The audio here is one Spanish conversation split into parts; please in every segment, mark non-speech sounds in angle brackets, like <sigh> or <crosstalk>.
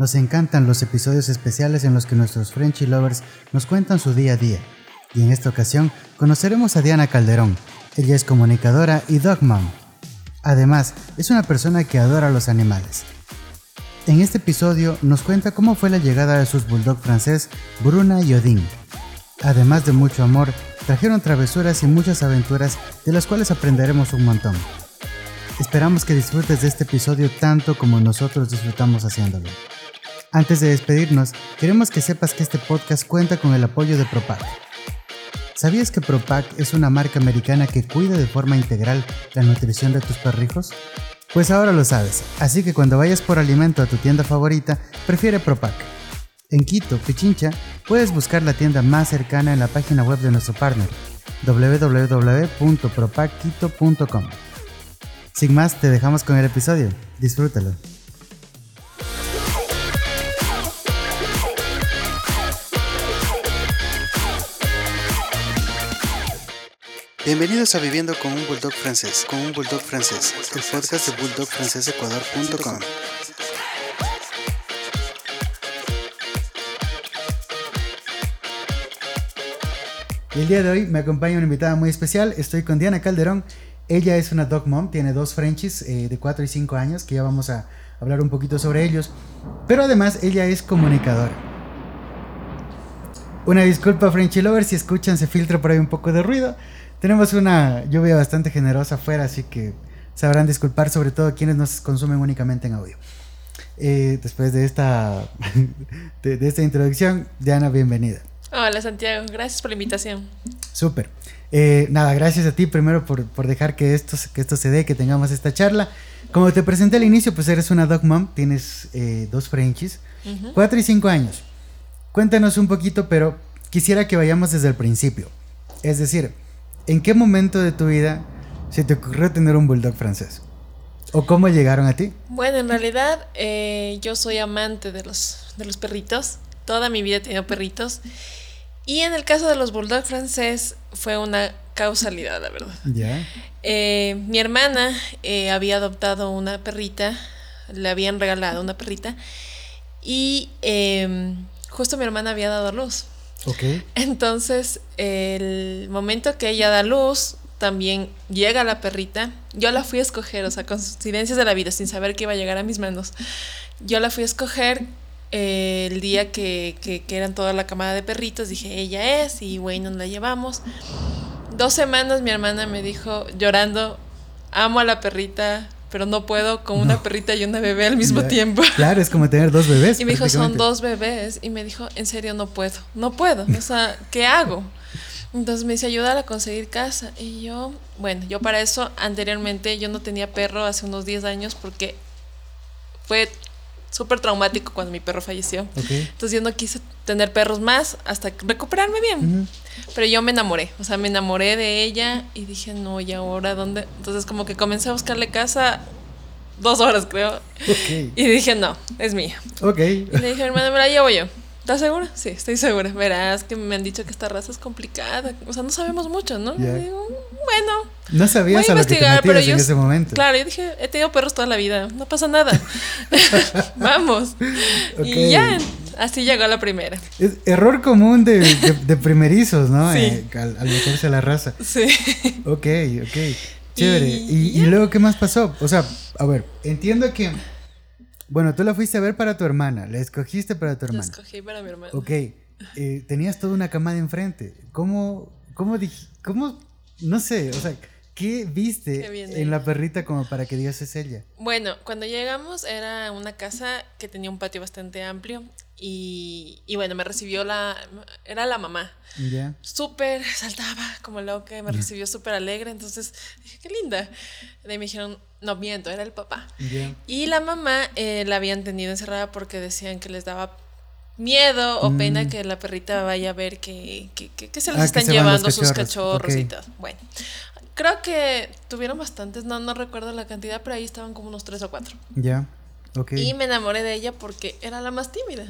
Nos encantan los episodios especiales en los que nuestros Frenchy Lovers nos cuentan su día a día. Y en esta ocasión conoceremos a Diana Calderón. Ella es comunicadora y dog mom. Además, es una persona que adora los animales. En este episodio nos cuenta cómo fue la llegada de sus bulldog francés Bruna y Odin. Además de mucho amor, trajeron travesuras y muchas aventuras de las cuales aprenderemos un montón. Esperamos que disfrutes de este episodio tanto como nosotros disfrutamos haciéndolo. Antes de despedirnos, queremos que sepas que este podcast cuenta con el apoyo de Propac. ¿Sabías que Propac es una marca americana que cuida de forma integral la nutrición de tus perrijos? Pues ahora lo sabes, así que cuando vayas por alimento a tu tienda favorita, prefiere Propac. En Quito, Pichincha, puedes buscar la tienda más cercana en la página web de nuestro partner, www.propacquito.com. Sin más, te dejamos con el episodio. Disfrútalo. Bienvenidos a Viviendo con un Bulldog francés, con un Bulldog francés, el podcast de bulldogfrancesecuador.com. El día de hoy me acompaña una invitada muy especial. Estoy con Diana Calderón. Ella es una dog mom, tiene dos Frenchies eh, de 4 y 5 años, que ya vamos a hablar un poquito sobre ellos. Pero además ella es comunicadora. Una disculpa, Frenchy Lover, si escuchan, se filtra por ahí un poco de ruido. Tenemos una lluvia bastante generosa afuera, así que sabrán disculpar, sobre todo quienes nos consumen únicamente en audio. Eh, después de esta, <laughs> de, de esta introducción, Diana, bienvenida. Hola Santiago, gracias por la invitación. Súper. Eh, nada, gracias a ti primero por, por, dejar que esto, que esto se dé, que tengamos esta charla. Como te presenté al inicio, pues eres una dog mom, tienes eh, dos Frenchies, uh cuatro y cinco años. Cuéntanos un poquito, pero quisiera que vayamos desde el principio. Es decir, ¿en qué momento de tu vida se te ocurrió tener un bulldog francés? ¿O cómo llegaron a ti? Bueno, en realidad eh, yo soy amante de los, de los perritos. Toda mi vida he tenido perritos. Y en el caso de los bulldog francés fue una causalidad, la verdad. ¿Ya? Eh, mi hermana eh, había adoptado una perrita, le habían regalado una perrita, y justo mi hermana había dado a luz. Ok. Entonces, el momento que ella da luz, también llega la perrita. Yo la fui a escoger, o sea, coincidencias de la vida, sin saber que iba a llegar a mis manos. Yo la fui a escoger eh, el día que, que, eran toda la camada de perritos, dije, ella es, y bueno, nos la llevamos. Dos semanas mi hermana me dijo, llorando, amo a la perrita, pero no puedo con una perrita y una bebé al mismo tiempo. <laughs> Claro, es como tener dos bebés. Y me dijo, son dos bebés. Y me dijo, en serio, no puedo, no puedo. O sea, ¿qué hago? Entonces me dice, ayúdala a conseguir casa. Y yo, bueno, yo para eso anteriormente yo no tenía perro hace unos 10 años porque fue súper traumático cuando mi perro falleció. Entonces yo no quise tener perros más hasta recuperarme bien. Pero yo me enamoré, o sea, me enamoré de ella y dije, no, ¿y ahora dónde? Entonces como que comencé a buscarle casa dos horas, creo. Y dije, no, es mía. Y le dije, hermana, me la llevo yo. ¿Estás segura? Sí, estoy segura. Verás que me han dicho que esta raza es complicada. O sea, no sabemos mucho, ¿no? Digo, bueno, No sabías voy a a lo que te investigar, pero yo. en ese momento. Claro, yo dije, he tenido perros toda la vida, no pasa nada. <laughs> <laughs> Vamos. Y ya, así llegó la primera. Es error común de, de, de primerizos, ¿no? Sí. Eh, al, al meterse a la raza. Sí. Ok, ok. Chévere. Y- Y, y luego, ¿qué más pasó? O sea, a ver, entiendo que. Bueno, tú la fuiste a ver para tu hermana, la escogiste para tu La hermana. escogí para mi hermana. Ok, eh, tenías toda una camada enfrente. ¿Cómo, cómo, dij- cómo, no sé, o sea, qué viste Qué en ella. la perrita como para que digas es ella? Bueno, cuando llegamos era una casa que tenía un patio bastante amplio y, y bueno, me recibió la, era la mamá. ¿Ya? Súper, saltaba como loca, me recibió súper alegre, entonces dije, qué linda. De ahí me dijeron, no miento, era el papá. ¿Ya? Y la mamá eh, la habían tenido encerrada porque decían que les daba miedo o Mm. pena que la perrita vaya a ver que, que, que- que se les Ah, están se van los llevando sus cachorros, cachorros y todo. Bueno, creo que tuvieron bastantes, no, no recuerdo la cantidad, pero ahí estaban como unos tres o cuatro. ¿Ya? Ok. Y me enamoré de ella porque era la más tímida.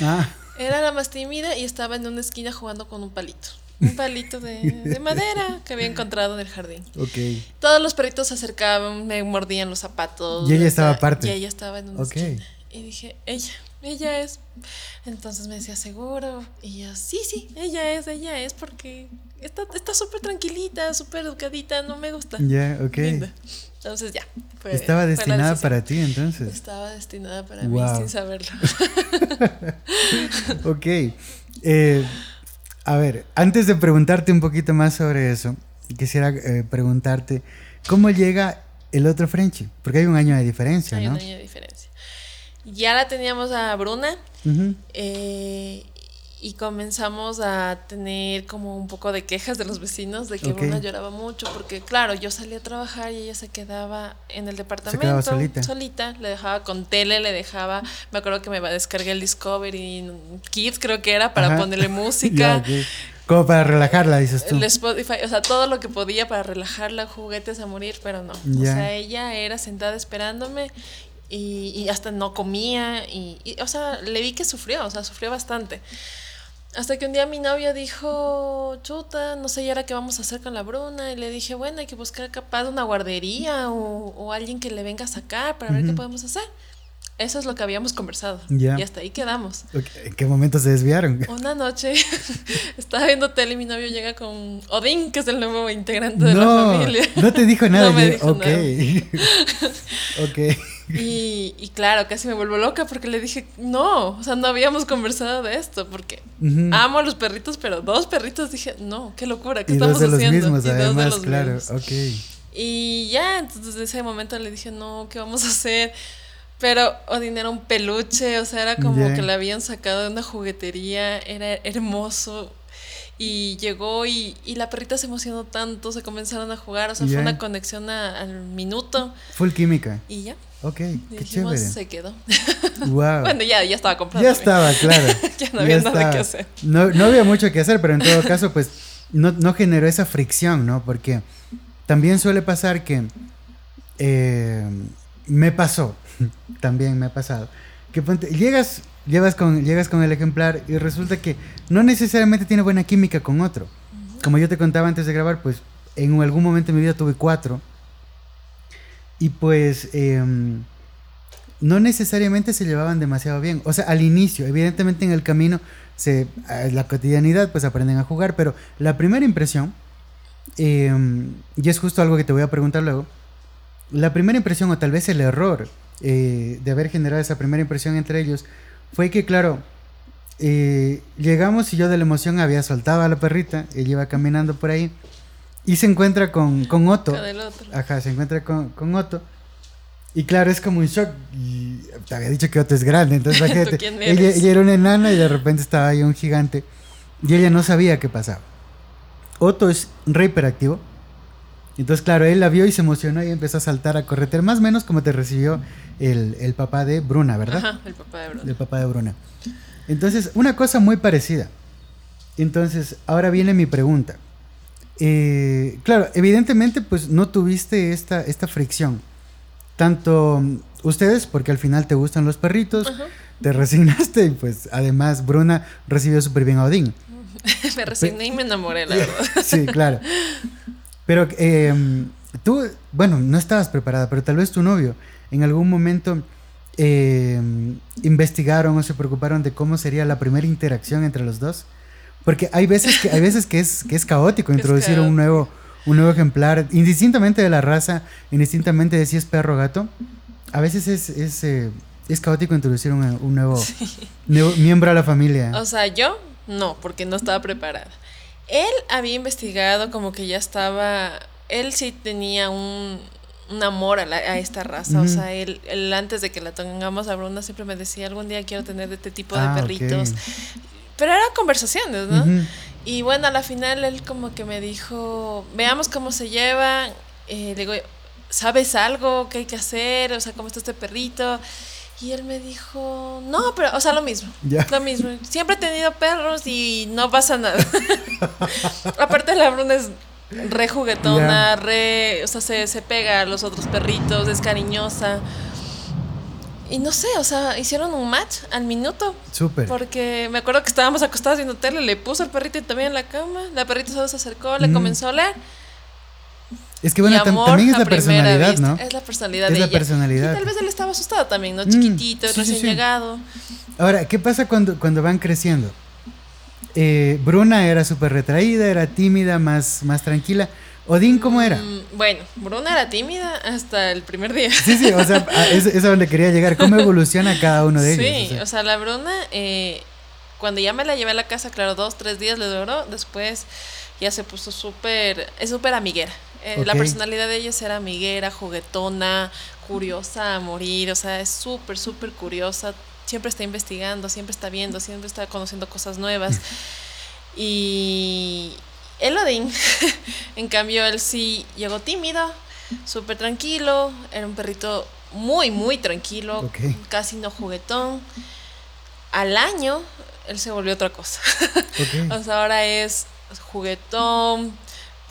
Ah, <laughs> Era la más tímida y estaba en una esquina jugando con un palito. Un palito de, de madera que había encontrado en el jardín. ok. Todos los perritos se acercaban, me mordían los zapatos. Y ella estaba aparte. Y ella estaba en una Ok. esquina. Y dije, ella. ella es. Entonces me decía, seguro. Y yo, sí, sí, ella es, ella es, porque está súper tranquilita, súper educadita, no me gusta. Ya, ok. Entonces ya. Estaba destinada para ti entonces. Estaba destinada para mí sin saberlo. <laughs> ok. Eh, a ver, antes de preguntarte un poquito más sobre eso, quisiera eh, preguntarte, ¿cómo llega el otro Frenchy? Porque hay un año de diferencia, ¿no? Hay un año de diferencia. Ya la teníamos a Bruna eh, y comenzamos a tener como un poco de quejas de los vecinos de que Bruna lloraba mucho porque claro, yo salía a trabajar y ella se quedaba en el departamento solita. le dejaba con tele, le dejaba, me acuerdo que me descargué el Discovery Kids creo que era para ponerle <laughs> música. Como para relajarla, dices tú. El Spotify, o sea, todo lo que podía para relajarla, juguetes a morir, pero no. O sea, ella era sentada esperándome y, hasta no comía y, o sea, le vi que sufrió, o sea, sufrió bastante. Hasta que un día mi novio dijo, chuta, no sé, ¿y ahora qué vamos a hacer con la Bruna? Y le dije, bueno, hay que buscar capaz una guardería o, alguien que le venga a sacar para ver qué podemos hacer. Eso es lo que habíamos conversado. Y hasta ahí quedamos. ¿En qué momento se desviaron? Una noche <laughs> estaba viendo tele y mi novio llega con Odín, que es el nuevo integrante de la familia. No te dijo <laughs> nada. no me dijo nada. <laughs> ok. Y, claro, casi me vuelvo loca porque le dije, no, o sea, no habíamos conversado de esto, porque amo a los perritos, pero dos perritos dije, no, qué locura, ¿qué estamos dos de los Mismos, además, claro, ok. Y ya, entonces en ese momento le dije, no, ¿qué vamos a hacer? Pero Odin era un peluche, o sea, era como que la habían sacado de una juguetería, era hermoso. Y llegó y, y, la perrita se emocionó tanto, se comenzaron a jugar, o sea, fue una conexión al minuto. Full química. Y ya. Ok, qué chévere. Se quedó. <laughs> <laughs> Wow. bueno, ya, ya estaba comprando. Ya estaba, claro. <laughs> ya no había nada que hacer. No, no, había mucho que hacer, pero en todo caso, pues, no, no generó esa fricción, ¿no? Porque también suele pasar que eh, me pasó también me ha pasado. Que llegas, llevas con, llegas con el ejemplar y resulta que no necesariamente tiene buena química con otro. Como yo te contaba antes de grabar, pues en algún momento de mi vida tuve cuatro. Y pues em, no necesariamente se llevaban demasiado bien. O sea, al inicio, evidentemente en el camino, se, la cotidianidad, pues aprenden a jugar. Pero la primera impresión, em, y es justo algo que te voy a preguntar luego, la primera impresión o tal vez el error eh, de haber generado esa primera impresión entre ellos fue que, claro, eh, llegamos y yo de la emoción había soltado a la perrita, ella iba caminando por ahí y se encuentra con, con Otto. Ajá, se encuentra con, con, Otto. Y claro, es como un shock. Y te había dicho que Otto es grande, entonces <laughs> ella, ella era una enana y de repente estaba ahí un gigante y ella no sabía qué pasaba. Otto es re hiperactivo entonces, claro, él la vio y se emocionó y empezó a saltar, a correter, más o menos como te recibió el, el papá de Bruna, ¿verdad? Ajá, el papá de Bruna. El papá de Bruna. Entonces, una cosa muy parecida. Entonces, ahora viene mi pregunta. Eh, claro, evidentemente, pues no tuviste esta, esta fricción. Tanto ustedes, porque al final te gustan los perritos, te <laughs> resignaste y pues además Bruna recibió súper bien a Odín. <laughs> me resigné y me enamoré, la <laughs> verdad. sí, claro. Pero em, tú, bueno, no estabas preparada, pero tal vez tu novio en algún momento em, investigaron o se preocuparon de cómo sería la primera interacción entre los dos. Porque hay veces que, hay veces que, es, que es caótico <laughs> introducir un nuevo, un nuevo ejemplar, indistintamente de la raza, indistintamente de si es perro o gato. A veces es, es, eh, es caótico introducir un, un nuevo, <laughs> nuevo miembro a la familia. O sea, yo no, porque no estaba preparada. Él había investigado como que ya estaba, él sí tenía un, amor a, esta raza, o sea, él, antes de que la tengamos a Bruna siempre me decía, algún día quiero tener de este tipo de ah, perritos. Pero eran conversaciones, ¿no? Y bueno, a la final él como que me dijo, veamos cómo se lleva, eh, le digo, ¿sabes algo? ¿Qué hay que hacer? O sea, ¿cómo está este perrito? Y él me dijo, no, pero, o sea, lo mismo. Lo mismo. Siempre he tenido perros y no pasa nada. <laughs> Aparte, la Bruna es re juguetona, re, o sea, se, se, pega a los otros perritos, es cariñosa. Y no sé, o sea, hicieron un match al minuto. Súper. Porque me acuerdo que estábamos acostados viendo tele, le puso al perrito y también en la cama. La perrita solo se acercó, le comenzó a oler. Es que bueno, también es la personalidad, ¿no? Es la personalidad es de la personalidad. Y tal vez él estaba asustado también, ¿no? Mm, Chiquitito, recién llegado. Ahora, ¿qué pasa cuando, cuando van creciendo? Eh, Bruna era súper retraída, era tímida, más, más tranquila. Odín, ¿cómo era? Mm, bueno, Bruna era tímida hasta el primer día. Sí, sí, o sea, <laughs> es, es a donde quería llegar. ¿Cómo evoluciona cada uno de ellos? Sí, o sea, la Bruna, eh, cuando ya me la llevé a la casa, claro, dos, tres días le duró, después ya se puso súper, es súper amiguera. Eh, la personalidad de ella era amiguera, juguetona, curiosa a morir, o sea, es súper, súper curiosa, siempre está investigando, siempre está viendo, siempre está conociendo cosas nuevas. <laughs> y Elodin, <laughs> en cambio, él sí llegó tímido, súper tranquilo, era un perrito muy, muy tranquilo, casi no juguetón. Al año, él se volvió otra cosa. <laughs> o sea, ahora es juguetón.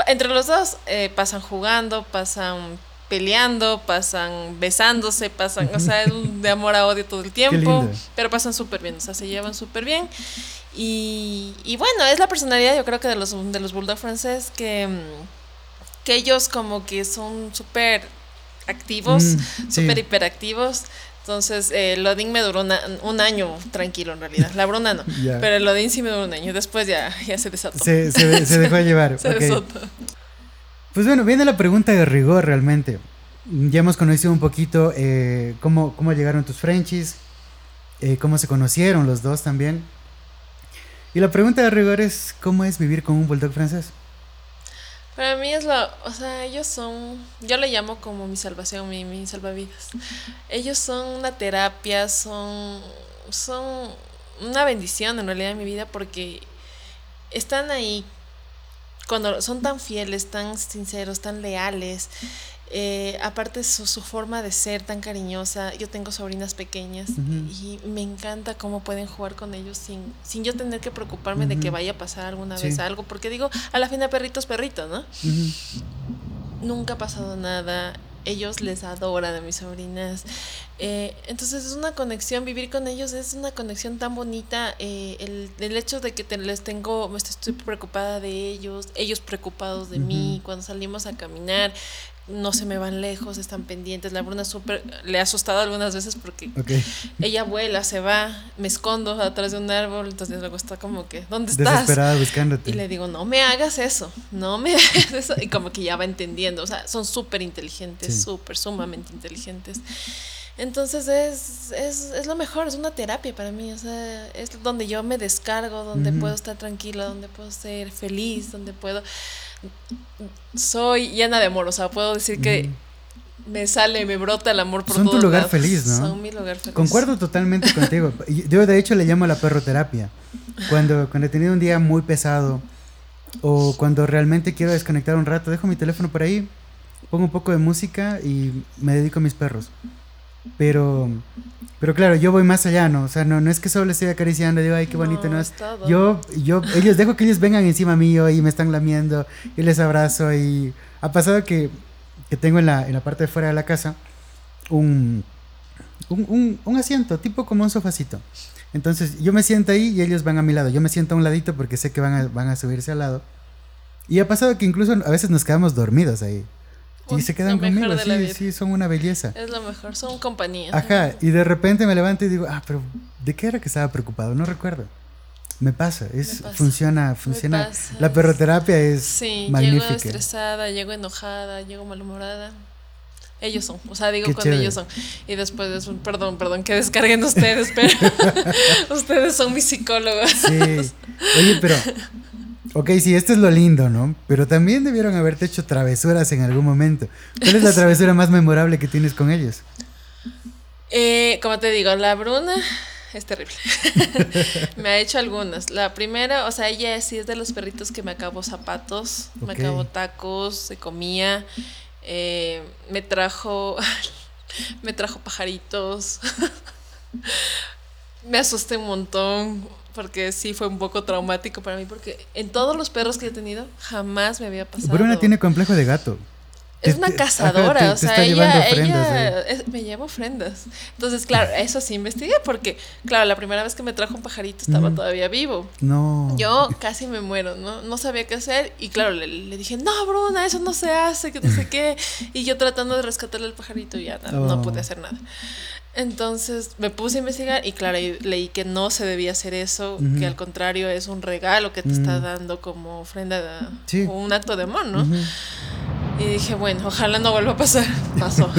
Entre los dos eh, pasan jugando, pasan peleando, pasan besándose, pasan, o sea, de amor a odio todo el <laughs> tiempo, pero pasan súper bien, o sea, se llevan súper bien. Y, y, bueno, es la personalidad yo creo que de los, de los bulldog francés que, que ellos como que son súper activos, mm, súper hiperactivos. Entonces, eh, el Odín me duró un año tranquilo en realidad. La Bruna no. Pero el Odín sí me duró un año. Después ya, ya se desató. Se, se, dejó llevar. <laughs> se desató. Pues bueno, viene la pregunta de rigor realmente. Ya hemos conocido un poquito eh, cómo, cómo llegaron tus Frenchies, eh, cómo se conocieron los dos también. Y la pregunta de rigor es, ¿cómo es vivir con un bulldog francés? Para mí es lo, o sea, ellos son, yo le llamo como mi salvación, mi, mi salvavidas. <laughs> Ellos son una terapia, son, son una bendición en realidad en mi vida porque están ahí cuando son tan fieles, tan sinceros, tan leales, eh, aparte su, su, forma de ser tan cariñosa, yo tengo sobrinas pequeñas y me encanta cómo pueden jugar con ellos sin, sin yo tener que preocuparme de que vaya a pasar alguna vez algo, porque digo, a la fin de perritos, perritos, ¿no? Nunca ha pasado nada, ellos les adoran a mis sobrinas. Eh, entonces es una conexión, vivir con ellos es una conexión tan bonita. Eh, el, el, hecho de que te, les tengo, estoy preocupada de ellos, ellos preocupados de mí, cuando salimos a caminar, no se me van lejos, están pendientes. La Bruna súper le ha asustado algunas veces porque ella vuela, se va, me escondo atrás de un árbol, entonces luego está como que, ¿dónde estás? Desesperada buscándote. Y le digo, no me hagas eso, no me <laughs> hagas eso. Y como que ya va entendiendo, o sea, son súper inteligentes, súper, sumamente inteligentes. Entonces es, es, es, lo mejor, es una terapia para mí, o sea, es donde yo me descargo, donde puedo estar tranquila, donde puedo ser feliz, donde puedo soy llena de amor, o sea, puedo decir que me sale, me brota el amor por Son tu lugar feliz, ¿no? Son mi lugar feliz. Concuerdo totalmente contigo. <laughs> Yo de hecho le llamo la perroterapia. Cuando, cuando he tenido un día muy pesado o cuando realmente quiero desconectar un rato, dejo mi teléfono por ahí, pongo un poco de música y me dedico a mis perros. Pero, pero claro, yo voy más allá, ¿no? O sea, no, no es que solo estoy acariciando digo, ay, qué bonito, ¿no? Es, yo, yo, ellos, dejo que ellos vengan encima mío y me están lamiendo y les abrazo y ha pasado que, que tengo en la, en la parte de fuera de la casa un, un, un, un asiento, tipo como un sofacito. Entonces yo me siento ahí y ellos van a mi lado. Yo me siento a un ladito porque sé que van a, van a subirse al lado. Y ha pasado que incluso a veces nos quedamos dormidos ahí y se quedan conmigo, sí, sí, son una belleza. Es lo mejor, son compañía. Ajá, y de repente me levanto y digo, ah, pero ¿de qué era que estaba preocupado? No recuerdo. Me pasa, es, funciona, funciona. La perroterapia es sí, magnífica. llego estresada, llego enojada, llego malhumorada. Ellos son, o sea, digo cuando ellos son. Y después, es un, perdón, perdón, que descarguen ustedes, pero <laughs> <laughs> ustedes son mis psicólogos. Sí. Oye, pero Ok, sí, esto es lo lindo, ¿no? Pero también debieron haberte hecho travesuras en algún momento. ¿Cuál es la <laughs> travesura más memorable que tienes con ellos? Eh, como te digo, la Bruna es terrible. <laughs> me ha hecho algunas. La primera, o sea, ella sí es de los perritos que me acabó zapatos, me acabó tacos, se comía, eh, me trajo, <laughs> me trajo pajaritos. me asusté un montón porque sí fue un poco traumático para mí, porque en todos los perros que he tenido jamás me había pasado. Bruna tiene complejo de gato. es una cazadora, o sea, ella, ella me lleva ofrendas. Entonces, claro, eso sí investigué porque, claro, la primera vez que me trajo un pajarito estaba todavía vivo. No. Yo casi me muero, ¿no? No sabía qué hacer y, claro, le, dije, no, Bruna, eso no se hace, que no sé qué. Y yo tratando de rescatarle el pajarito ya no oh. pude hacer nada. Entonces me puse a investigar y claro, leí que no se debía hacer eso, que al contrario es un regalo que te está dando como ofrenda o un acto de amor, ¿no? Y dije, bueno, ojalá no vuelva a pasar. <laughs> Pasó.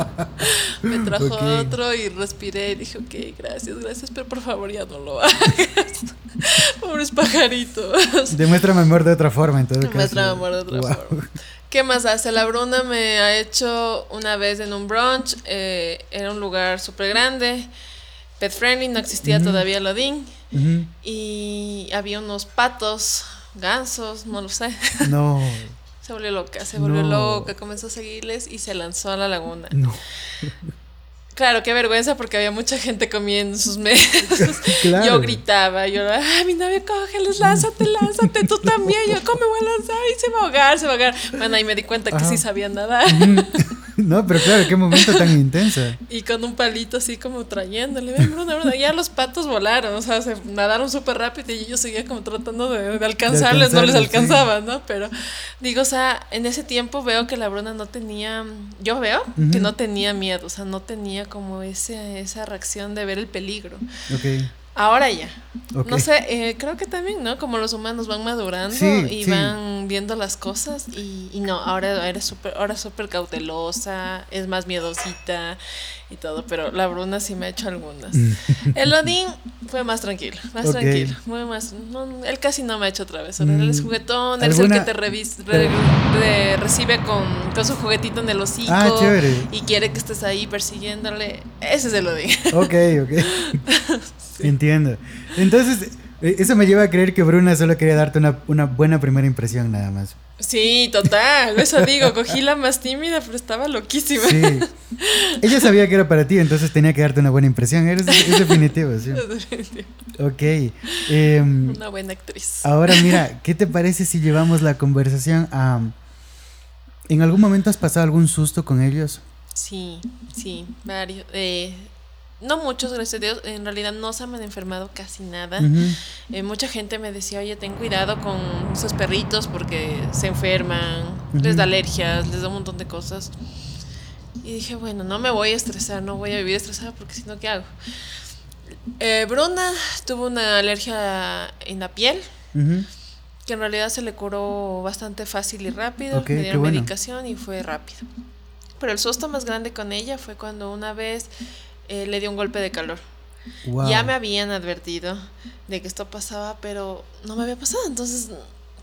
<laughs> me trajo otro y respiré y dije, ok, gracias, gracias, pero por favor ya no lo hagas. <laughs> Pobres pajaritos. Demuéstrame amor de otra forma, entonces. Demuéstrame amor de otra forma. ¿Qué más hace? La Bruna me ha hecho una vez en un brunch. Eh, era un lugar súper grande. Pet friendly, no existía todavía el Odín. Y había unos patos, gansos, no lo sé. No. <laughs> Se volvió loca, se volvió loca, comenzó a seguirles y se lanzó a la laguna. No. <laughs> Claro, qué vergüenza porque había mucha gente comiendo sus mesas. <laughs> Yo gritaba, yo, ay, mi novio, cógeles, lánzate, lánzate, tú también. Yo, ¿cómo me voy a lanzar? Y se va a ahogar, se va a ahogar. Bueno, ahí me di cuenta que sí sabía nadar. <laughs> No, pero claro, qué momento tan intenso. Y con un palito así como trayéndole, ven, Bruno, Bruno. Ya los patos volaron, o sea, se nadaron súper rápido y yo seguía como tratando de, alcanzarles, no les alcanzaba, ¿no? Pero digo, o sea, en ese tiempo veo que la Bruna no tenía, yo veo que no tenía miedo, o sea, no tenía como ese, esa reacción de ver el peligro. Ahora ya. No sé, eh, creo que también, ¿no? Como los humanos van madurando y van viendo las cosas y, no, ahora eres súper ahora súper cautelosa, es más miedosita y todo, pero la Bruna sí me ha hecho algunas. El Odín fue más tranquilo, más tranquilo, muy más, él casi no me ha hecho otra vez, él es mm, juguetón, él es el que te recibe con, con, su juguetito en el hocico ah, y quiere que estés ahí persiguiéndole, ese es el Odín. Ok, ok. <laughs> Entiendo. Entonces, eh, eso me lleva a creer que Bruna solo quería darte una, una buena primera impresión nada más. Sí, total. Eso digo, cogí la más tímida, pero estaba loquísima. Sí. <laughs> Ella sabía que era para ti, entonces tenía que darte una buena impresión. es definitivo, sí. Ok. Em, una buena actriz. Ahora, mira, ¿qué te parece si llevamos la conversación a. ¿En algún momento has pasado algún susto con ellos? Sí, sí, varios. Eh, no muchos, gracias a Dios, en realidad no se me han enfermado casi nada. Eh, mucha gente me decía, oye, ten cuidado con esos perritos porque se enferman, les da alergias, les da un montón de cosas. Y dije, bueno, no me voy a estresar, no voy a vivir estresada porque si no, ¿qué hago? Eh, Bruna tuvo una alergia en la piel, que en realidad se le curó bastante fácil y rápido. me dieron medicación y fue rápido. Pero el susto más grande con ella fue cuando una vez eh, le dio un golpe de calor. Ya me habían advertido de que esto pasaba, pero no me había pasado. Entonces,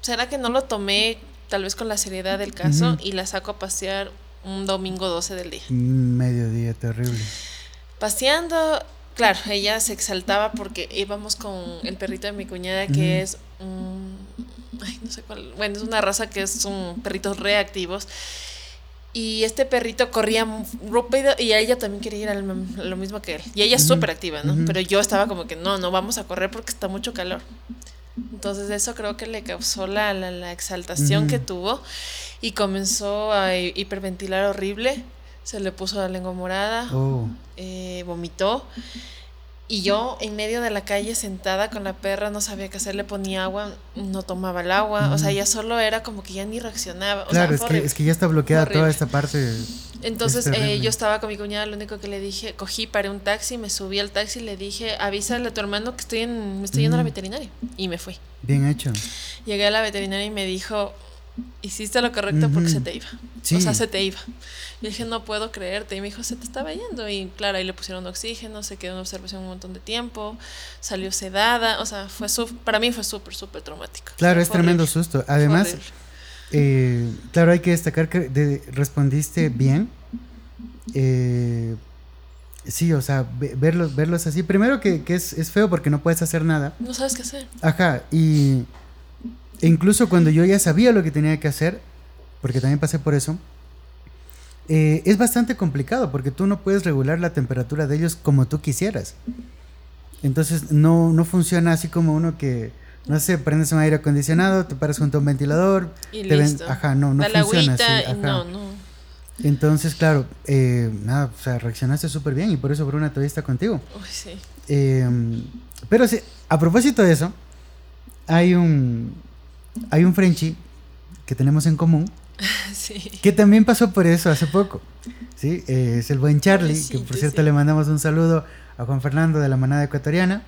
¿será que no lo tomé tal vez con la seriedad del caso y la saco a pasear un domingo 12 del día? Mediodía, terrible. Paseando, claro, ella se exaltaba porque íbamos con el perrito de mi cuñada que es Ay, no sé cuál. Bueno, es una raza que son perritos reactivos y este perrito corría rápido y a ella también quería ir a lo mismo que él. Y ella es súper activa, ¿no? Pero yo estaba como que no, no vamos a correr porque está mucho calor. Entonces eso creo que le causó la, la, exaltación que tuvo y comenzó a hiperventilar horrible. Se le puso la lengua morada, oh. eh, vomitó y yo en medio de la calle sentada con la perra, no sabía qué hacer, le ponía agua, no tomaba el agua, o sea, ya solo era como que ya ni reaccionaba. claro, es, que, es, que, ya está bloqueada toda esta parte. Entonces eh, yo estaba con mi cuñada, lo único que le dije, cogí, paré un taxi, me subí al taxi y le dije, avísale a tu hermano que estoy en, me estoy yendo a la veterinaria. Y me fui. Bien hecho. Llegué a la veterinaria y me dijo, hiciste lo correcto porque se te iba. O sea, se te iba. Y dije, no puedo creerte. Y me dijo, se te estaba yendo. Y claro, ahí le pusieron oxígeno, se quedó en observación un montón de tiempo, salió sedada. O sea, fue para mí fue súper, súper traumático. Claro, es tremendo susto. Además, eh, claro, hay que destacar que respondiste bien. Eh, sí, o sea, verlos, verlos así. Primero que, es, es feo porque no puedes hacer nada. No sabes qué hacer. Ajá, y incluso cuando yo ya sabía lo que tenía que hacer, porque también pasé por eso, eh, es bastante complicado porque tú no puedes regular la temperatura de ellos como tú quisieras. Entonces no, no funciona así como uno que No sé, prendes un aire acondicionado, te paras junto a un ventilador. Y te ven- listo. ajá, no, no Da funciona así. agüita y ajá. no, no. Entonces, claro, eh, nada, o sea, reaccionaste súper bien y por eso Bruna todavía está contigo. Uy, sí. Eh, pero sí, a propósito de eso, hay un, hay un Frenchie que tenemos en común <laughs> Sí. que también pasó por eso hace poco. ¿sí? Eh, es el buen Charlie, que por cierto le mandamos un saludo a Juan Fernando de la manada ecuatoriana,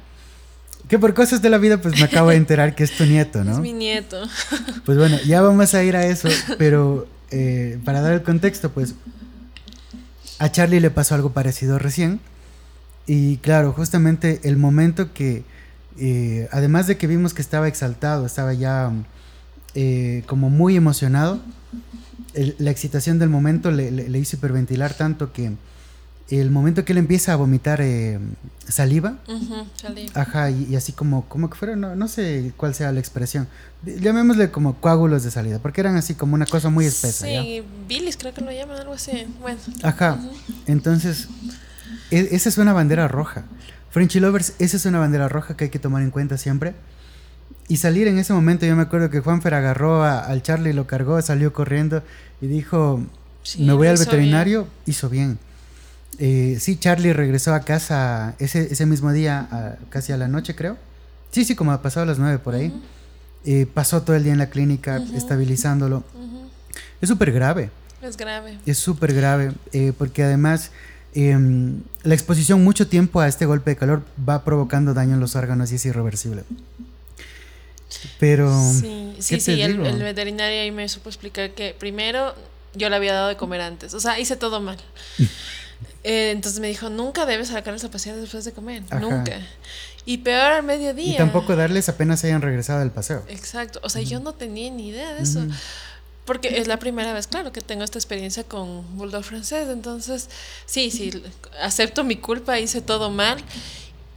que por cosas de la vida pues me acabo de enterar que es tu nieto, <laughs> Es ¿no? mi nieto. <laughs> Pues bueno, ya vamos a ir a eso, pero eh, para dar el contexto, pues a Charlie le pasó algo parecido recién. Y claro, justamente el momento que, eh, además de que vimos que estaba exaltado, estaba ya eh, como muy emocionado, el- la excitación del momento le, le- le hizo hiperventilar tanto que el momento que él empieza a vomitar eh, saliva, Ujú, salí. Ajá, y, y así como, como que fuera, no, no sé cuál sea la expresión. Llamémosle como coágulos de salida, porque eran así como una cosa muy espesa. ¿ya? Sí, Billis creo que lo llaman, algo así. Bueno. Ajá, Ujú. entonces, e- esa es una bandera roja. Frenchy Lovers, esa es una bandera roja que hay que tomar en cuenta siempre. Y salir en ese momento, yo me acuerdo que Juanfer agarró a- al Charlie, lo cargó, salió corriendo y dijo, Sí, me voy al veterinario, hizo bien. Eh, sí, Charlie regresó a casa ese, ese mismo día, a- casi a la noche creo. Sí, sí, como ha pasado a las nueve por ahí. Eh, pasó todo el día en la clínica estabilizándolo. Es súper grave, Es grave. es súper grave, eh, porque además em, la exposición mucho tiempo a este golpe de calor va provocando daño en los órganos y es irreversible. Pero, Sí, sí, sí. El, veterinario ahí me supo explicar que primero yo le había dado de comer antes. O sea, hice todo mal. <laughs> Eh, entonces me dijo, nunca debes sacarles a pasear después de comer. Ajá. Nunca. Y peor al mediodía. y tampoco darles apenas hayan regresado del paseo. Exacto. O sea, yo no tenía ni idea de eso. Porque es la primera vez, claro, que tengo esta experiencia con Bulldog francés. Entonces, sí, sí, acepto mi culpa, hice todo mal.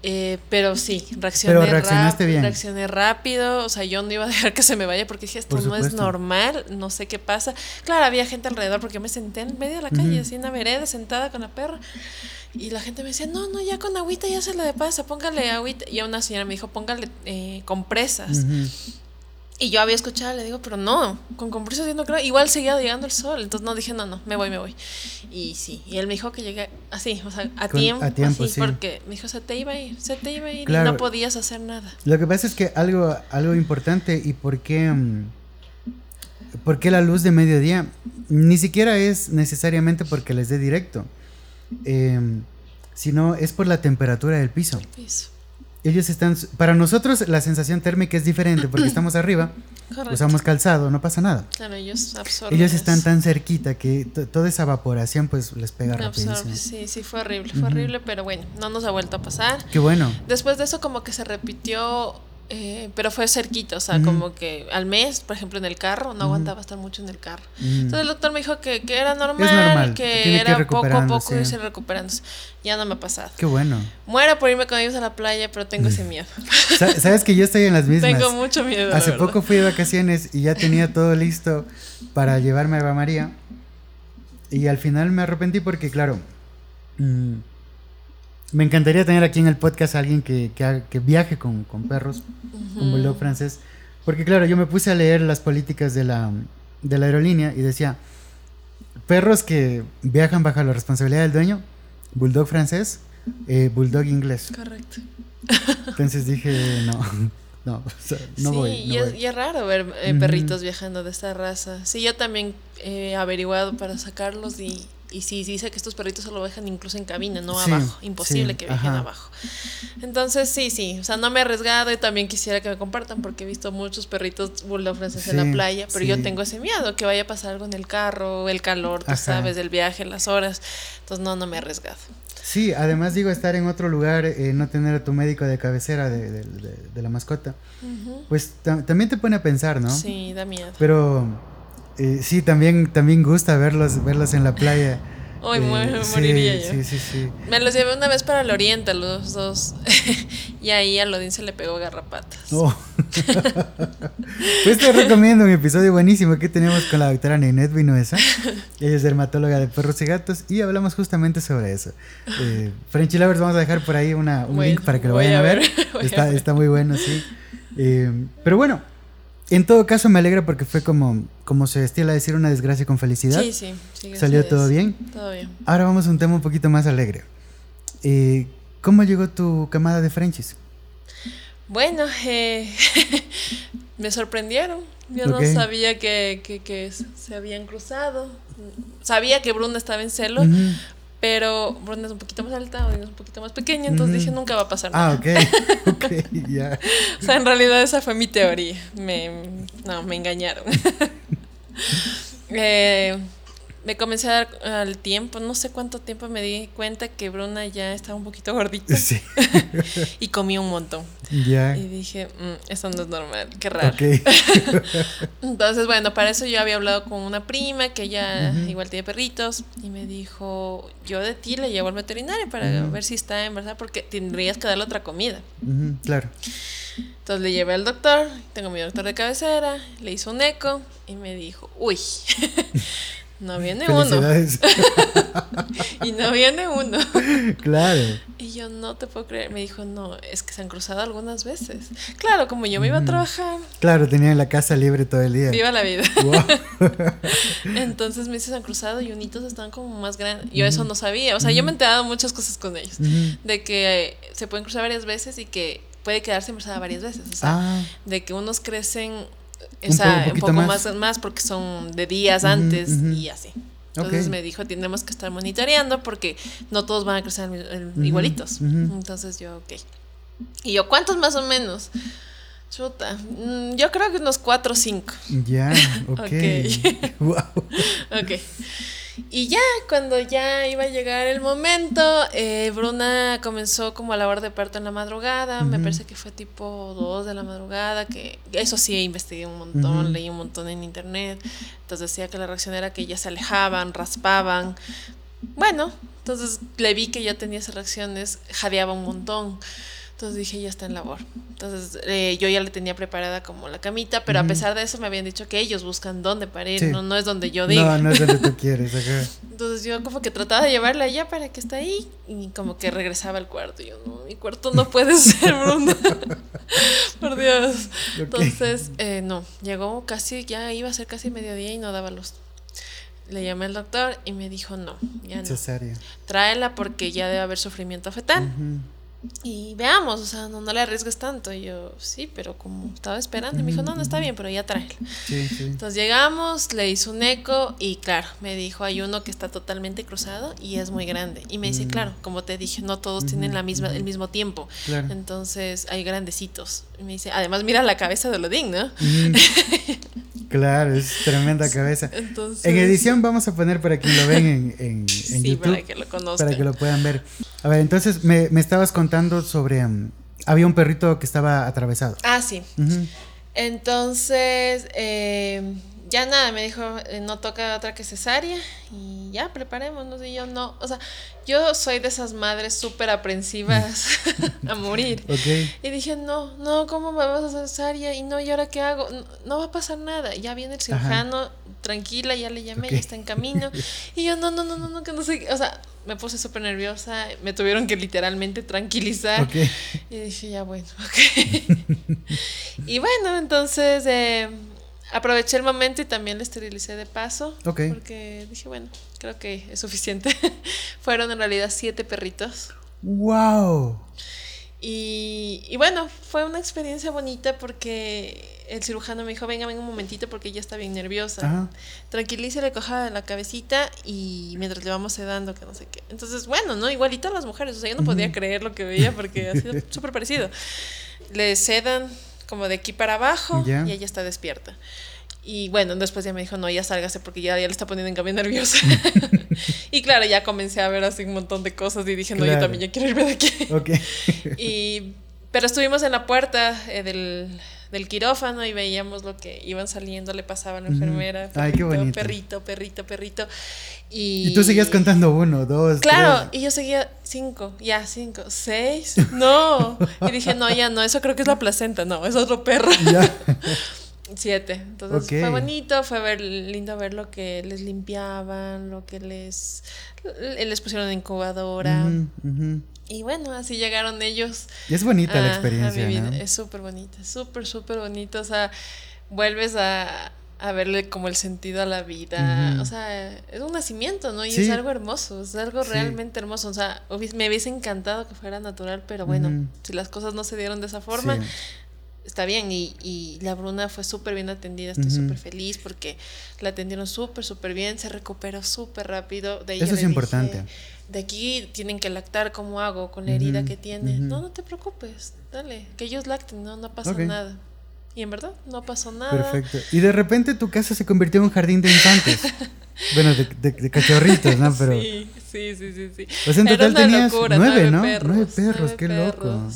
Eh, pero sí, reaccioné, Pero reaccionaste bien. reaccioné rápido. O sea, yo no iba a dejar que se me vaya porque dije, esto Por no es normal, no sé qué pasa. Claro, había gente alrededor porque yo me senté en medio de la calle, así en la vereda, sentada con la perra. Y la gente me decía, no, no, ya con agüita ya se le pasa, póngale agüita. Y una señora me dijo, póngale eh, compresas. Y yo había escuchado, le digo, pero no, con compresas yo no creo. Igual seguía llegando el sol, entonces no dije, no, no, me voy, me voy. Y sí, y él me dijo que llegué así, o sea, a Con- tiempo, a tiempo, así, sí. porque me dijo, se te iba a ir, se te iba a ir Claro. y no podías hacer nada. Lo que pasa es que algo, algo importante y por qué, mm, por qué la luz de mediodía ni siquiera es necesariamente porque les dé directo, em, sino es por la temperatura del piso. Piso. Ellos están, para nosotros la sensación térmica es diferente porque <clears throat> estamos arriba, Correcto. usamos calzado, no pasa nada. Claro, ellos absorben. Ellos están eso. tan cerquita que to- toda esa evaporación pues les pega rapidísimo. Sí, sí, fue horrible, fue Ujú. horrible, pero bueno, no nos ha vuelto a pasar. Qué bueno. Después de eso como que se repitió, eh, pero fue cerquita, o sea, como que al mes, por ejemplo, en el carro, no aguantaba estar mucho en el carro. Mm. Entonces el doctor me dijo que, que era normal, normal, que era poco a poco irse recuperándose. Ya no me ha pasado. Qué bueno. Muero por irme con ellos a la playa, pero tengo ese miedo. Sa- Sabes que yo estoy en las mismas. tengo mucho miedo. Hace poco fui de vacaciones y ya tenía todo listo para llevarme a Eva María. Y al final me arrepentí porque, claro, mm, me encantaría tener aquí en el podcast a alguien que, que, que viaje con, con perros, con Ujú. bulldog francés. Porque, claro, yo me puse a leer las políticas de la, de la aerolínea y decía, perros que viajan bajo la responsabilidad del dueño, bulldog francés, eh, bulldog inglés. Correcto. Entonces dije, no, <laughs> no, o sea, no sí, voy. y, no es, voy. y es raro ver eh, perritos viajando de esta raza. Sí, yo también he averiguado para sacarlos y, y sí, dice que estos perritos solo viajan incluso en cabina, no Sí, abajo. Imposible sí, que viajen ajá. abajo. Entonces, sí, sí, o sea, no me he arriesgado y también quisiera que me compartan porque he visto muchos perritos bulldog franceses en la playa, pero yo tengo ese miedo, que vaya a pasar algo en el carro, el calor, tú Ajá. sabes, el viaje, las horas. Entonces, no, no me he arriesgado. Sí, además digo, estar en otro lugar, eh, no tener a tu médico de cabecera de, de- de- de la mascota, Ujú. pues ta- también te pone a pensar, ¿no? Sí, da miedo. Pero eh, sí, también, también gusta verlos, verlos en la playa. <laughs> Hoy Eh, moriría yo. Sí, sí, sí. Me los llevé una vez para el oriente, los dos. <laughs> y ahí a Lodín se le pegó garrapatas. Oh. <laughs> pues te recomiendo un episodio buenísimo que tenemos con la doctora Ninette Vinuesa. Ella es dermatóloga de perros y gatos y hablamos justamente sobre eso. Eh, Frenchy Lovers, vamos a dejar por ahí una, un Bueno, link para que lo vayan a ver. está muy bueno, sí. Eh, pero bueno, en todo caso me alegra porque fue como, como se estila decir, una desgracia con felicidad. Sí, sí. sí ¿Salió todo bien? Todo bien. Ahora vamos a un tema un poquito más alegre. Eh, ¿Cómo llegó tu camada de Frenchies? Bueno, eh, <laughs> me sorprendieron. Yo no sabía que, que, que, se habían cruzado. Sabía que Bruna estaba en celo, pero Bruna es un poquito más alta, es un poquito más pequeña, entonces dije, nunca va a pasar nada. Ah, ok, <laughs> ok, ya. o sea, en realidad esa fue mi teoría. Me, no, me engañaron. <laughs> eh, me comencé a dar al tiempo, no sé cuánto tiempo me di cuenta que Bruna ya estaba un poquito gordita. Sí. <laughs> y comí un montón. Ya. Y dije, mm, esto no es normal, qué raro. <laughs> Entonces, bueno, para eso yo había hablado con una prima que ella igual tiene perritos y me dijo, yo de ti le llevo al veterinario para ver si está en verdad, porque tendrías que darle otra comida. Claro. Entonces le llevé al doctor, tengo mi doctor de cabecera, le hizo un eco y me dijo, uy. <laughs> No viene uno. <laughs> y no viene uno. Claro. Y yo no te puedo creer. Me dijo, no, es que se han cruzado algunas veces. Claro, como yo me iba a trabajar. Claro, tenía la casa libre todo el día. Viva la vida. <laughs> Entonces me dice, se han cruzado y unitos están como más grandes. Yo eso no sabía. O sea, yo me he enterado muchas cosas con ellos. De que se pueden cruzar varias veces y que puede quedarse embarazada varias veces. O sea, ah. de que unos crecen o sea, un, poco más. más. porque son de días antes y así. Entonces me dijo, tenemos que estar monitoreando porque no todos van a crecer igualitos. Entonces yo, ok. Y yo, ¿cuántos más o menos? Chuta, mm, yo creo que unos cuatro o cinco. Ya, <laughs> ok. okay. <laughs> wow. <laughs> ok. Y ya, cuando ya iba a llegar el momento, eh, Bruna comenzó como a la hora de parto en la madrugada, me parece que fue tipo 2 de la madrugada, que eso sí investigué un montón, leí un montón en internet, entonces decía que la reacción era que ya se alejaban, raspaban. Bueno, entonces le vi que ya tenía esas reacciones, jadeaba un montón. Entonces dije, ya está en labor. Entonces eh, yo ya le tenía preparada como la camita, pero a pesar de eso me habían dicho que ellos buscan dónde parir, no, no es donde yo digo. No, no es donde tú <laughs> quieres. Entonces yo como que trataba de llevarla allá para que esté ahí y como que regresaba al cuarto. Y yo, no, mi cuarto no puede ser, Bruno. <laughs> Por Dios. Entonces, eh, no, llegó casi, ya iba a ser casi mediodía y no daba luz. Le llamé al doctor y me dijo, no, ya no. Tráela porque ya debe haber sufrimiento fetal y veamos, o sea, no, no le arriesgues tanto. Y yo, sí, pero como estaba esperando, y me dijo, no, no está bien, pero ya tráelo. Entonces llegamos, le hizo un eco y claro, me dijo, hay uno que está totalmente cruzado y es muy grande. Y me dice, mm. claro, como te dije, no todos tienen la misma, el mismo tiempo. Entonces hay grandecitos. Y me dice, además mira la cabeza de Lodín, ¿no? <laughs> Claro, es tremenda cabeza. en edición vamos a poner para que lo ven en, en, sí, YouTube. Para que lo conozcan. Para que lo puedan ver. A ver, entonces me, me estabas contando sobre... Um, había un perrito que estaba atravesado. Ah, sí. Entonces, eh, ya nada, me dijo, eh, no toca otra que cesárea y ya, preparémonos. Y yo no, o sea, yo soy de esas madres súper aprensivas <laughs> a morir. Y dije, no, no, ¿cómo me vas a cesárea? Y no, ¿y ahora qué hago? No, va a pasar nada. Ya viene el cirujano, tranquila, ya le llamé, ya está en camino. Y yo, no, no, no, no, no, que no sé, o sea, me puse súper nerviosa, me tuvieron que literalmente tranquilizar. Y dije, ya bueno, ok. <laughs> y bueno, entonces... Eh, aproveché el momento y también le esterilicé de paso. Porque dije, bueno, creo que es suficiente. <laughs> Fueron en realidad siete perritos. ¡Wow! Y, y, bueno, fue una experiencia bonita porque el cirujano me dijo, venga, venga un momentito porque ella está bien nerviosa. Tranquilice, le coja la cabecita y mientras le vamos sedando, que no sé qué. Entonces, bueno, ¿no? Igualito a las mujeres. O sea, yo no podía creer lo que veía porque ha sido súper parecido. Le sedan como de aquí para abajo y ella está despierta. Y bueno, después ya me dijo, no, ya sálgase porque ya, ya le está poniendo en cambio nerviosa. <laughs> <laughs> y claro, ya comencé a ver así un montón de cosas y dije, no, yo también ya quiero irme de aquí. <laughs> y, pero estuvimos en la puerta eh, del, del, quirófano y veíamos lo que iban saliendo, le pasaba a la enfermera. Perrito, Ay, qué bonito. Perrito, perrito, perrito. Y, tú seguías contando uno, dos, Claro, y yo seguía cinco, ya cinco, seis, no. Y dije, no, ya no, eso creo que es la placenta, no, es otro perro. <laughs> <laughs> Siete. Entonces fue bonito, fue ver, lindo ver lo que les limpiaban, lo que les, les pusieron en incubadora. Y bueno, así llegaron ellos. Y es bonita la experiencia. Es súper bonita, súper, súper bonita. O sea, vuelves a, a verle como el sentido a la vida. O sea, es un nacimiento, ¿no? Y es algo hermoso, es algo realmente hermoso. O sea, me hubiese encantado que fuera natural, pero bueno, si las cosas no se dieron de esa forma, está bien. Y, y la Bruna fue súper bien atendida, estoy súper feliz porque la atendieron súper, súper bien, se recuperó súper rápido. De Eso es importante. de aquí tienen que lactar, ¿cómo hago con la herida que tiene? No, no te preocupes, dale, que ellos lacten, no, no pasa nada. Y en verdad, no pasó nada. Perfecto. Y de repente tu casa se convirtió en un jardín de infantes. <laughs> bueno, de, de, cachorritos, ¿no? Pero... Sí, sí, sí, sí. sí. Pues en total tenías nueve, ¿no? nueve perros, qué loco.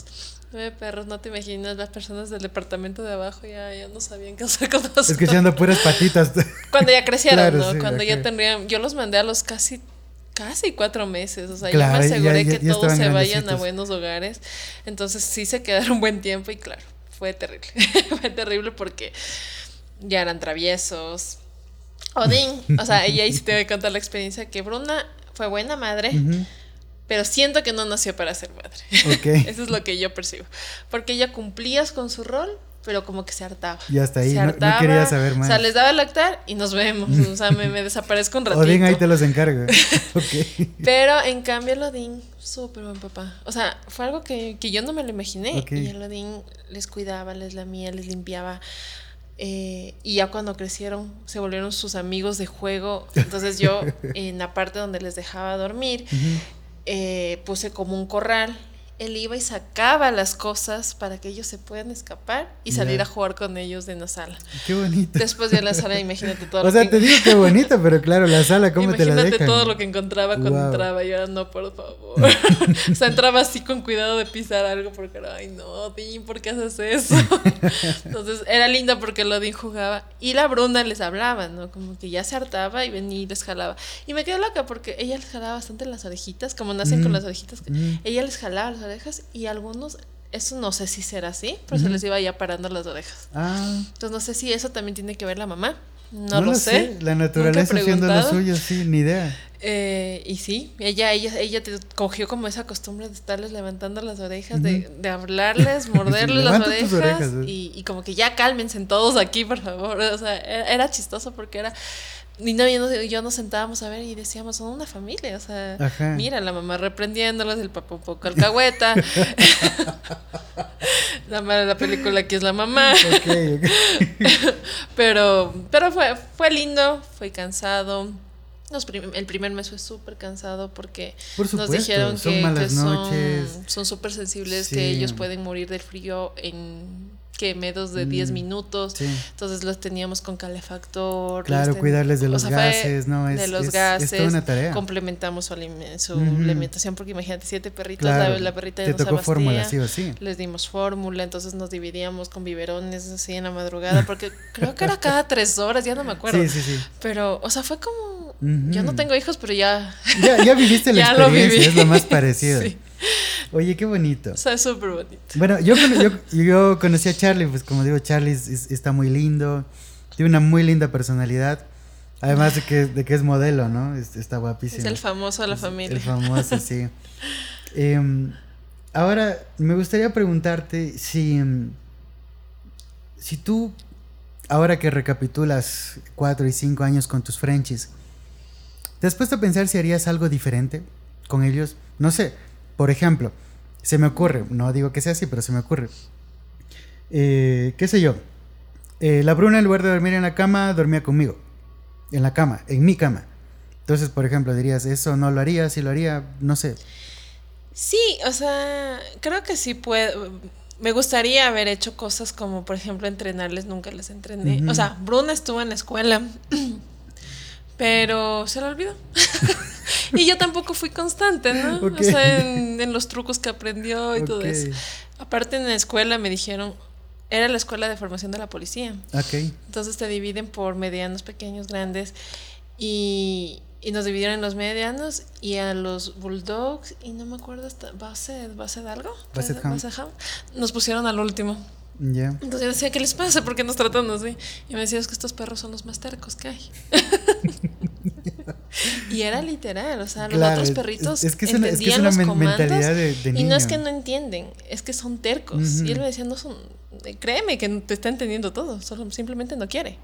Nueve perros, no te imaginas, las personas del departamento de abajo ya, ya no sabían qué hacer con los Escuchando puras patitas. <laughs> Cuando ya crecieron, ¿no? Cuando ya tendrían, yo los mandé a los casi casi cuatro meses, o sea, yo me aseguré que todos se vayan a buenos hogares, entonces sí se quedaron un buen tiempo y claro, fue terrible. <laughs> fue terrible porque ya eran traviesos. Odín, o sea, ella ahí sí te voy a contar la experiencia que Bruna fue buena madre, pero siento que no nació para ser madre. Okay. <laughs> Eso es lo que yo percibo. Porque ella cumplías con su rol, pero como que se hartaba. Y hasta ahí, no, quería saber más. O sea, les daba el lactar y nos vemos. O sea, me, me <laughs> desaparezco un ratito. Odín ahí te los encargo. Pero en cambio el Odín, súper buen papá. O sea, fue algo que, que yo no me lo imaginé. Y el Odín les cuidaba, les lamía, les limpiaba. Eh, y ya cuando crecieron se volvieron sus amigos de juego. Entonces yo <laughs> en la parte donde les dejaba dormir eh, puse como un corral él iba y sacaba las cosas para que ellos se puedan escapar y salir a jugar con ellos en la sala. Qué bonito. Después de la sala, <laughs> imagínate todo. o sea, te digo qué bonito, pero claro, la sala, ¿cómo te la? Imagínate todo lo que encontraba cuando entraba y ahora no, por favor. <laughs> o sea, entraba así con cuidado de pisar algo porque era, ay no, Dean, ¿por qué haces eso? <laughs> Entonces era linda porque Lodin jugaba y la Bruna les hablaba, ¿no? Como que ya se hartaba y venía y les jalaba. Y me quedé loca porque ella les jalaba bastante las orejitas, como nacen con mm, las orejitas. Mm. Ella les jalaba las orejas y algunos, eso no sé si será así, pero se les iba ya parando las orejas. Ah. Entonces no sé si eso también tiene que ver la mamá. No, lo, sé. La naturaleza haciendo lo suyo, sí, ni idea. Eh, y sí, ella, ella, ella te cogió como esa costumbre de estarles levantando las orejas, de, de, hablarles, <laughs> morderles las orejas, y, y, como que ya cálmense todos aquí, por favor. O sea, era chistoso porque era y no, yo, nos sentábamos a ver y decíamos, son una familia, o sea, mira, la mamá reprendiéndolos, el papá un poco alcahueta. <laughs> la madre de la película aquí es la mamá. <laughs> pero pero fue, fue lindo, fue cansado. el primer mes fue súper cansado porque nos dijeron que, son súper sensibles, que ellos pueden morir del frío en que medos de 10 mm, minutos. Entonces los teníamos con calefactor. Claro, cuidarles de los gases, ¿no? Es, de los gases. una tarea. Complementamos su, alimentación, porque imagínate, siete perritos, la, perrita de Te tocó fórmula, sí o sí. Les dimos fórmula, entonces nos dividíamos con biberones así en la madrugada, porque creo que era cada tres horas, ya no me acuerdo. Sí, sí, sí. Pero, o sea, fue como. Yo no tengo hijos, pero ya. Ya, ya viviste la <laughs> experiencia, es lo más parecido. <laughs> sí. Oye, qué bonito. O sea, súper bonito. Bueno, yo, yo, conocí a Charlie, pues como digo, Charlie está muy lindo, tiene una muy linda personalidad. Además de que, de que es modelo, ¿no? Está guapísimo. Es el famoso de la familia. El famoso, sí. <laughs> Em, ahora, me gustaría preguntarte si, em, si tú, ahora que recapitulas cuatro y cinco años con tus Frenchies, ¿te has puesto a pensar si harías algo diferente con ellos? No sé, por ejemplo, se me ocurre, no digo que sea así, pero se me ocurre. Eh, ¿Qué sé yo? Eh, la Bruna en lugar de dormir en la cama, dormía conmigo. En la cama, en mi cama. Entonces, por ejemplo, dirías, eso no lo haría, si lo haría, no sé. Sí, o sea, creo que sí puedo. Me gustaría haber hecho cosas como, por ejemplo, entrenarles, nunca les entrené. O sea, Bruna estuvo en la escuela, <clears throat> pero se lo olvidó. <laughs> y yo tampoco fui constante, ¿no? O sea, en, los trucos que aprendió y todo eso. Aparte en la escuela me dijeron, era la escuela de formación de la policía. Ok. Entonces te dividen por medianos, pequeños, grandes. Y, y nos dividieron en los medianos y a los bulldogs y no me acuerdo hasta base base de algo base, nos pusieron al último Ya. Entonces yo decía, ¿qué les pasa? ¿Por qué nos tratan así? Y me decía, es que estos perros son los más tercos que hay. <laughs> y era literal, o sea, los Claro, otros perritos es que es una- es que es entendían una los comandos mentalidad de- de y no es que no entienden, es que son tercos. Y él me decía, no son, créeme que te está entendiendo todo, solo simplemente no quiere.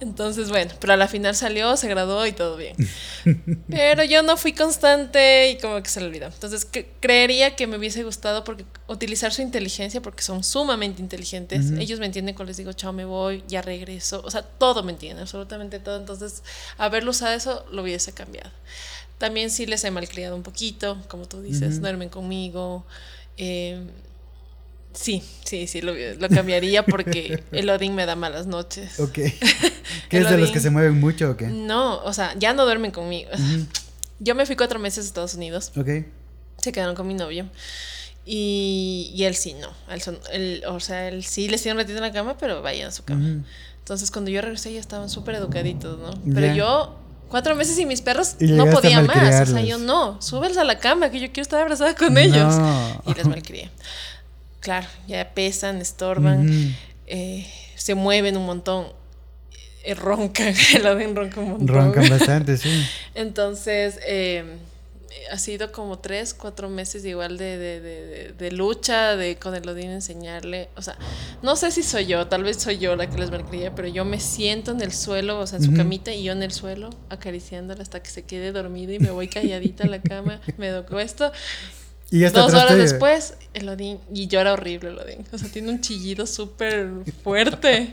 Entonces, bueno, pero a la final salió, se graduó y todo bien. <laughs> Pero yo no fui constante y como que se le olvidó. Entonces, cre- creería que me hubiese gustado porque utilizar su inteligencia porque son sumamente inteligentes. Ellos me entienden cuando les digo, chao, me voy, ya regreso. O sea, todo me entienden, absolutamente todo. Entonces, haberlo usado eso lo hubiese cambiado. También sí les he malcriado un poquito, como tú dices, duermen conmigo. eh, sí, sí, sí, lo, lo cambiaría porque <laughs> el Odín me da malas noches. Ok. <laughs> ¿Qué es de los que se mueven mucho o qué? No, o sea, ya no duermen conmigo. <laughs> Yo me fui cuatro meses a Estados Unidos. Ok. Se quedaron con mi novio. Y, y él sí, no. Él son- él- o sea, él sí les tiene metido en la cama, pero vayan a su cama. Entonces, cuando yo regresé, ya estaban súper educaditos, ¿no? Pero yo, cuatro meses y mis perros, Y no podía más. O sea, yo no. Súbelos a la cama, que yo quiero estar abrazada con ellos. No. Y les malcrié. Claro, ya pesan, estorban Ujú. eh, se mueven un montón, eh, roncan, <laughs> el Odín ronca un montón. Roncan <laughs> bastante, sí. Entonces, eh, ha sido como tres, cuatro meses igual de, de, de, de- de lucha, de con el Odín enseñarle, o sea, no sé si soy yo, tal vez soy yo la que les malcría, pero yo me siento en el suelo, o sea, en su Ujú. camita y yo en el suelo, acariciándola hasta que se quede dormida y me voy calladita a la cama, me acuesto Y ya está Dos horas después, el Odín, y llora horrible el Odín. O sea, tiene un chillido súper fuerte.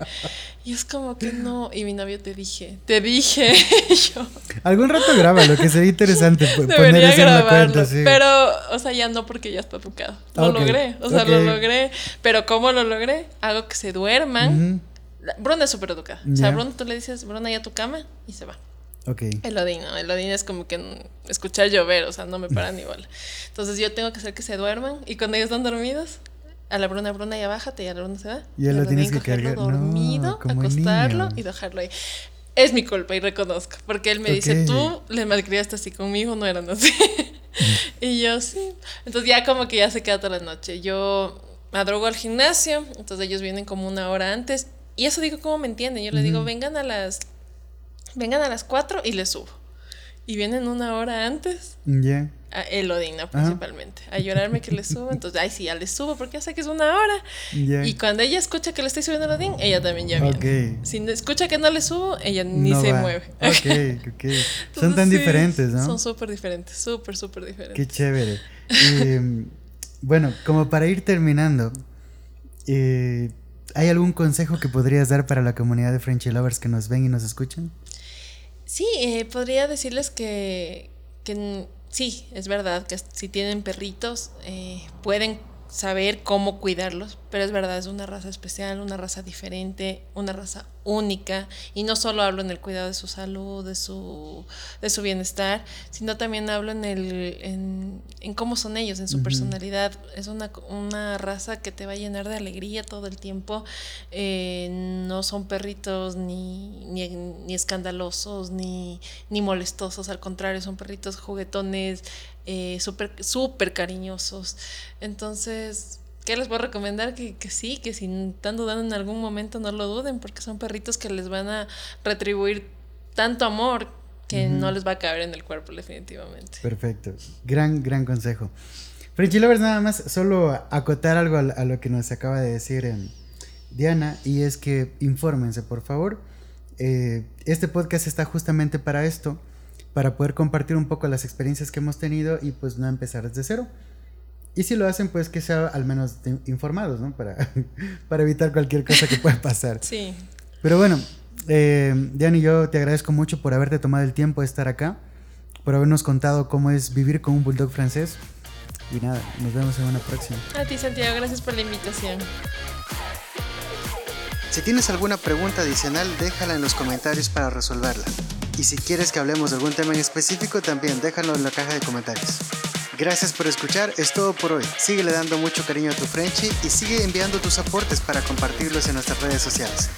Y es como que no. Y mi novio te dije, te dije. <laughs> Yo Algún rato graba, lo que sería interesante po- poner debería eso en la grabarlo. cuenta, sí. Pero, o sea, ya no porque ya está educado. Lo Ok, logré. O sea, lo logré. Pero ¿cómo lo logré? Hago que se duerman. La- Bruna es súper educada. O sea. Bruna tú le dices, Bruna, ya tu cama y se va. Ok. El Odín, ¿no? El Odín es como que escuchar llover, o sea, no me paran igual. Entonces yo tengo que hacer que se duerman y cuando ellos están dormidos, a la Bruna, Bruna ya bájate y a la Bruna se va. Y lo al tienes que cargar. No, dormido, como acostarlo niño. y dejarlo ahí. Es mi culpa y reconozco, porque él me dice, tú le malcriaste así conmigo, no eran así. <laughs> y yo sí. Entonces ya como que ya se queda toda la noche. Yo madrugo al gimnasio, entonces ellos vienen como una hora antes. Y eso digo, ¿cómo me entienden? Yo les digo, vengan a las vengan a las 4 y les subo. Y vienen una hora antes, Ya. a el Odina principalmente, a llorarme que les subo. Entonces, ay, sí, ya les subo porque ya sé que es una hora. Ya. Y cuando ella escucha que le estoy subiendo al Odín, ella también ya viene. Ok. Si escucha que no le subo, ella ni No se va. mueve. Ok, ok. <laughs> Son Entonces, tan sí, diferentes, ¿no? Son súper diferentes, súper, súper diferentes. Qué chévere. Y, mm, bueno, como para ir terminando, eh, ¿hay algún consejo que podrías dar para la comunidad de Frenchy Lovers que nos ven y nos escuchan? Sí, eh, podría decirles que, que sí, es verdad que si tienen perritos eh, pueden saber cómo cuidarlos, pero es verdad, es una raza especial, una raza diferente, una raza única, y no solo hablo en el cuidado de su salud, de su, de su bienestar, sino también hablo en, el, en, en cómo son ellos, en su personalidad. Es una, una raza que te va a llenar de alegría todo el tiempo. Eh, no son perritos ni, ni, ni escandalosos, ni, ni molestosos, al contrario, son perritos juguetones, eh, súper súper cariñosos. Entonces, ¿qué les puedo recomendar? Que, que sí, que si están dudando en algún momento no lo duden, porque son perritos que les van a retribuir tanto amor que no les va a caber en el cuerpo definitivamente. Perfecto. Gran, gran consejo. Frenchy Lovers, nada más, solo acotar algo a, a lo que nos acaba de decir em, Diana, y es que infórmense, por favor. Eh, este podcast está justamente para esto, para poder compartir un poco las experiencias que hemos tenido y pues no empezar desde cero. Y si lo hacen, pues que sea al menos informados, ¿no? Para, <laughs> para evitar cualquier cosa que pueda pasar. Sí, Pero bueno, eh, Diana y yo te agradezco mucho por haberte tomado el tiempo de estar acá, por habernos contado cómo es vivir con un bulldog francés. Y nada, nos vemos en una próxima. a ti Santiago, gracias por la invitación. Si tienes alguna pregunta adicional, déjala en los comentarios para resolverla. Y si quieres que hablemos de algún tema en específico, también déjalo en la caja de comentarios. Gracias por escuchar, es todo por hoy. Síguele dando mucho cariño a tu Frenchy y sigue enviando tus aportes para compartirlos en nuestras redes sociales.